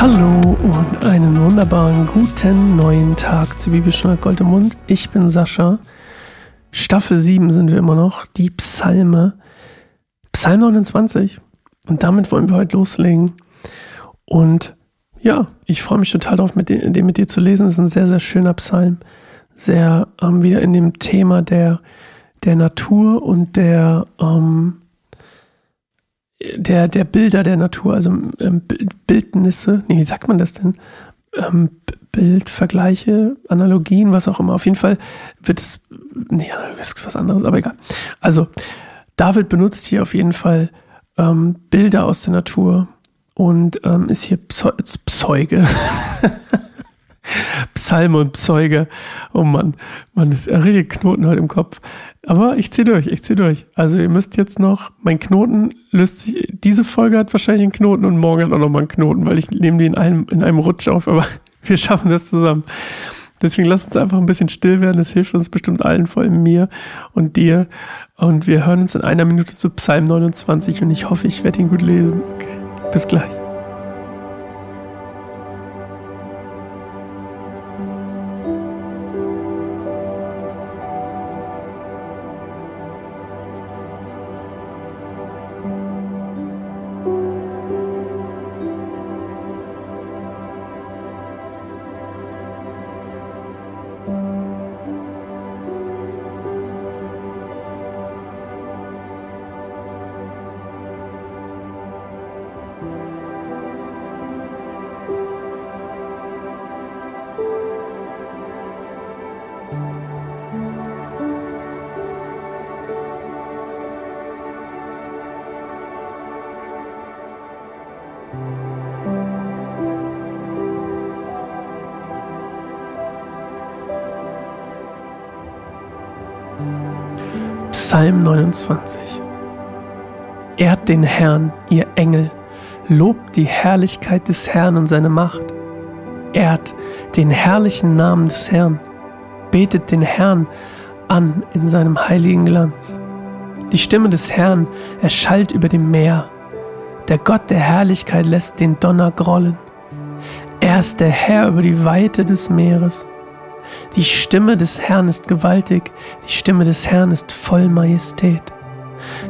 Hallo und einen wunderbaren guten neuen Tag zu Bibelstunde Gold im Mund. Ich bin Sascha. Staffel 7 sind wir immer noch, die Psalme. Psalm 29. Und damit wollen wir heute loslegen. Und ja, ich freue mich total darauf, mit den mit dir zu lesen. Es ist ein sehr, sehr schöner Psalm. Sehr ähm, wieder in dem Thema der, der Natur und der, ähm, der, der Bilder der Natur, also ähm, Bildnisse, nee, wie sagt man das denn? Ähm, Bildvergleiche, Analogien, was auch immer. Auf jeden Fall wird es, nee, das ist was anderes, aber egal. Also, David benutzt hier auf jeden Fall ähm, Bilder aus der Natur und ähm, ist hier Zeuge. Psalme und Zeuge. Oh Mann, man ist richtig Knoten heute im Kopf. Aber ich ziehe durch, ich ziehe durch. Also ihr müsst jetzt noch, mein Knoten löst sich, diese Folge hat wahrscheinlich einen Knoten und morgen hat auch noch mal einen Knoten, weil ich nehme die in einem, in einem Rutsch auf, aber wir schaffen das zusammen. Deswegen lasst uns einfach ein bisschen still werden. Das hilft uns bestimmt allen, vor allem mir und dir. Und wir hören uns in einer Minute zu Psalm 29 und ich hoffe, ich werde ihn gut lesen. Okay, bis gleich. Psalm 29 Ehrt den Herrn, ihr Engel, lobt die Herrlichkeit des Herrn und seine Macht. Ehrt den herrlichen Namen des Herrn, betet den Herrn an in seinem heiligen Glanz. Die Stimme des Herrn erschallt über dem Meer. Der Gott der Herrlichkeit lässt den Donner grollen. Er ist der Herr über die Weite des Meeres. Die Stimme des Herrn ist gewaltig, die Stimme des Herrn ist voll Majestät.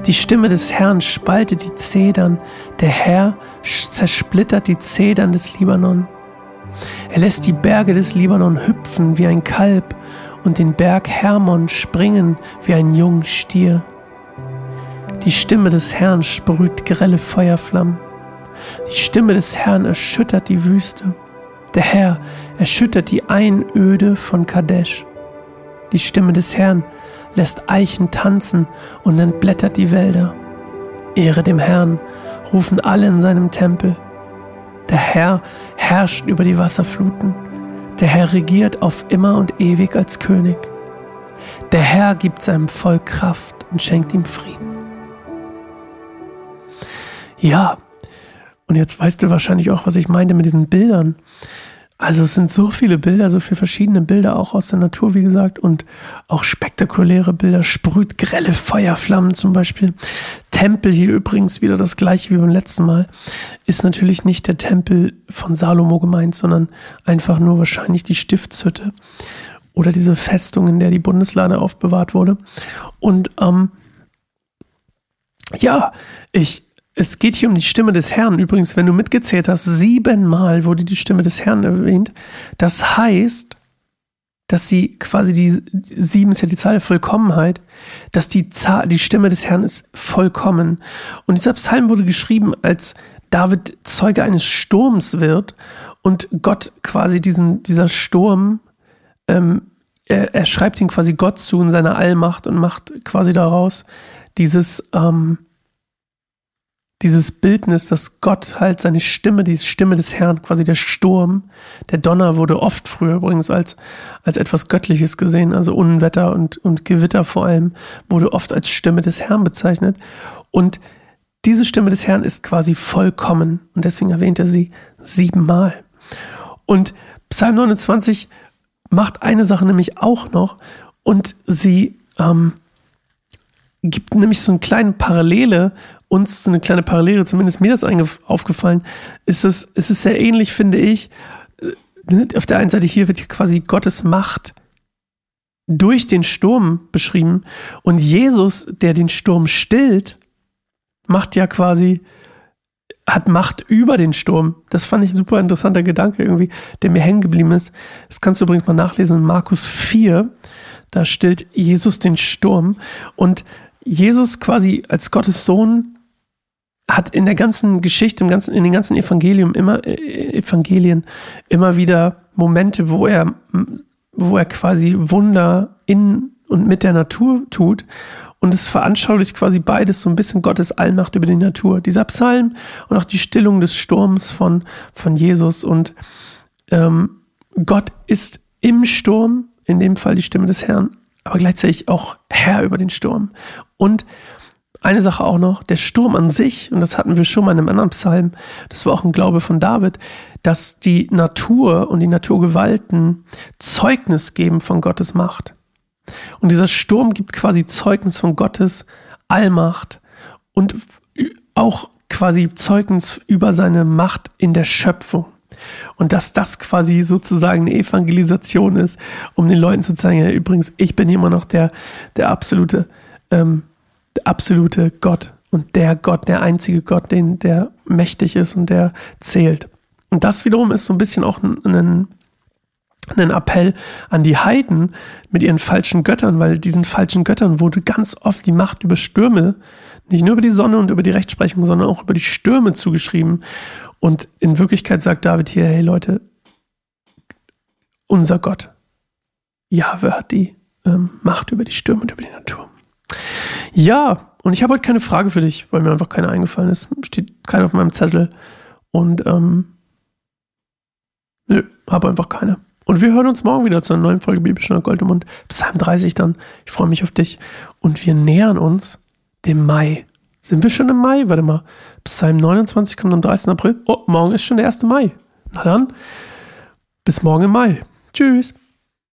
Die Stimme des Herrn spaltet die Zedern, der Herr zersplittert die Zedern des Libanon. Er lässt die Berge des Libanon hüpfen wie ein Kalb und den Berg Hermon springen wie ein junger Stier. Die Stimme des Herrn sprüht grelle Feuerflammen. Die Stimme des Herrn erschüttert die Wüste. Der Herr erschüttert die Einöde von Kadesh. Die Stimme des Herrn lässt Eichen tanzen und entblättert die Wälder. Ehre dem Herrn, rufen alle in seinem Tempel. Der Herr herrscht über die Wasserfluten. Der Herr regiert auf immer und ewig als König. Der Herr gibt seinem Volk Kraft und schenkt ihm Frieden. Ja, und jetzt weißt du wahrscheinlich auch, was ich meinte mit diesen Bildern. Also es sind so viele Bilder, so viele verschiedene Bilder, auch aus der Natur, wie gesagt, und auch spektakuläre Bilder, sprüht grelle Feuerflammen zum Beispiel. Tempel hier übrigens wieder das gleiche wie beim letzten Mal, ist natürlich nicht der Tempel von Salomo gemeint, sondern einfach nur wahrscheinlich die Stiftshütte oder diese Festung, in der die Bundeslade aufbewahrt wurde. Und ähm, ja, ich, es geht hier um die Stimme des Herrn. Übrigens, wenn du mitgezählt hast, siebenmal wurde die Stimme des Herrn erwähnt. Das heißt, dass sie quasi die sieben ist ja die Zahl der Vollkommenheit, dass die Zahl, die Stimme des Herrn ist vollkommen. Und dieser Psalm wurde geschrieben, als David Zeuge eines Sturms wird und Gott quasi diesen, dieser Sturm, ähm, er, er schreibt ihn quasi Gott zu in seiner Allmacht und macht quasi daraus dieses, ähm, dieses Bildnis, dass Gott halt seine Stimme, die Stimme des Herrn, quasi der Sturm, der Donner wurde oft früher übrigens als, als etwas Göttliches gesehen, also Unwetter und, und Gewitter vor allem, wurde oft als Stimme des Herrn bezeichnet. Und diese Stimme des Herrn ist quasi vollkommen und deswegen erwähnt er sie siebenmal. Und Psalm 29 macht eine Sache nämlich auch noch und sie ähm, gibt nämlich so eine kleine Parallele uns so eine kleine Parallele, zumindest mir das aufgefallen, ist es, ist es sehr ähnlich, finde ich. Äh, ne, auf der einen Seite hier wird quasi Gottes Macht durch den Sturm beschrieben und Jesus, der den Sturm stillt, macht ja quasi, hat Macht über den Sturm. Das fand ich ein super interessanter Gedanke irgendwie, der mir hängen geblieben ist. Das kannst du übrigens mal nachlesen in Markus 4. Da stillt Jesus den Sturm und Jesus quasi als Gottes Sohn hat in der ganzen Geschichte, im ganzen, in den ganzen Evangelium immer, äh, Evangelien immer wieder Momente, wo er, wo er quasi Wunder in und mit der Natur tut. Und es veranschaulicht quasi beides, so ein bisschen Gottes Allmacht über die Natur. Dieser Psalm und auch die Stillung des Sturms von, von Jesus. Und ähm, Gott ist im Sturm, in dem Fall die Stimme des Herrn, aber gleichzeitig auch Herr über den Sturm. Und eine Sache auch noch, der Sturm an sich, und das hatten wir schon mal in einem anderen Psalm, das war auch ein Glaube von David, dass die Natur und die Naturgewalten Zeugnis geben von Gottes Macht. Und dieser Sturm gibt quasi Zeugnis von Gottes Allmacht und auch quasi Zeugnis über seine Macht in der Schöpfung. Und dass das quasi sozusagen eine Evangelisation ist, um den Leuten zu zeigen, ja, übrigens, ich bin immer noch der, der absolute, ähm, absolute Gott und der Gott, der einzige Gott, den, der mächtig ist und der zählt. Und das wiederum ist so ein bisschen auch ein, ein Appell an die Heiden mit ihren falschen Göttern, weil diesen falschen Göttern wurde ganz oft die Macht über Stürme, nicht nur über die Sonne und über die Rechtsprechung, sondern auch über die Stürme zugeschrieben. Und in Wirklichkeit sagt David hier, hey Leute, unser Gott, Jahwe hat die ähm, Macht über die Stürme und über die Natur. Ja, und ich habe heute keine Frage für dich, weil mir einfach keine eingefallen ist. Steht keine auf meinem Zettel. Und ähm, nö, habe einfach keine. Und wir hören uns morgen wieder zu einer neuen Folge Bibelstunde Gold im Mund. Psalm 30 dann. Ich freue mich auf dich. Und wir nähern uns dem Mai. Sind wir schon im Mai? Warte mal. Psalm 29 kommt am 30. April. Oh, morgen ist schon der 1. Mai. Na dann, bis morgen im Mai. Tschüss.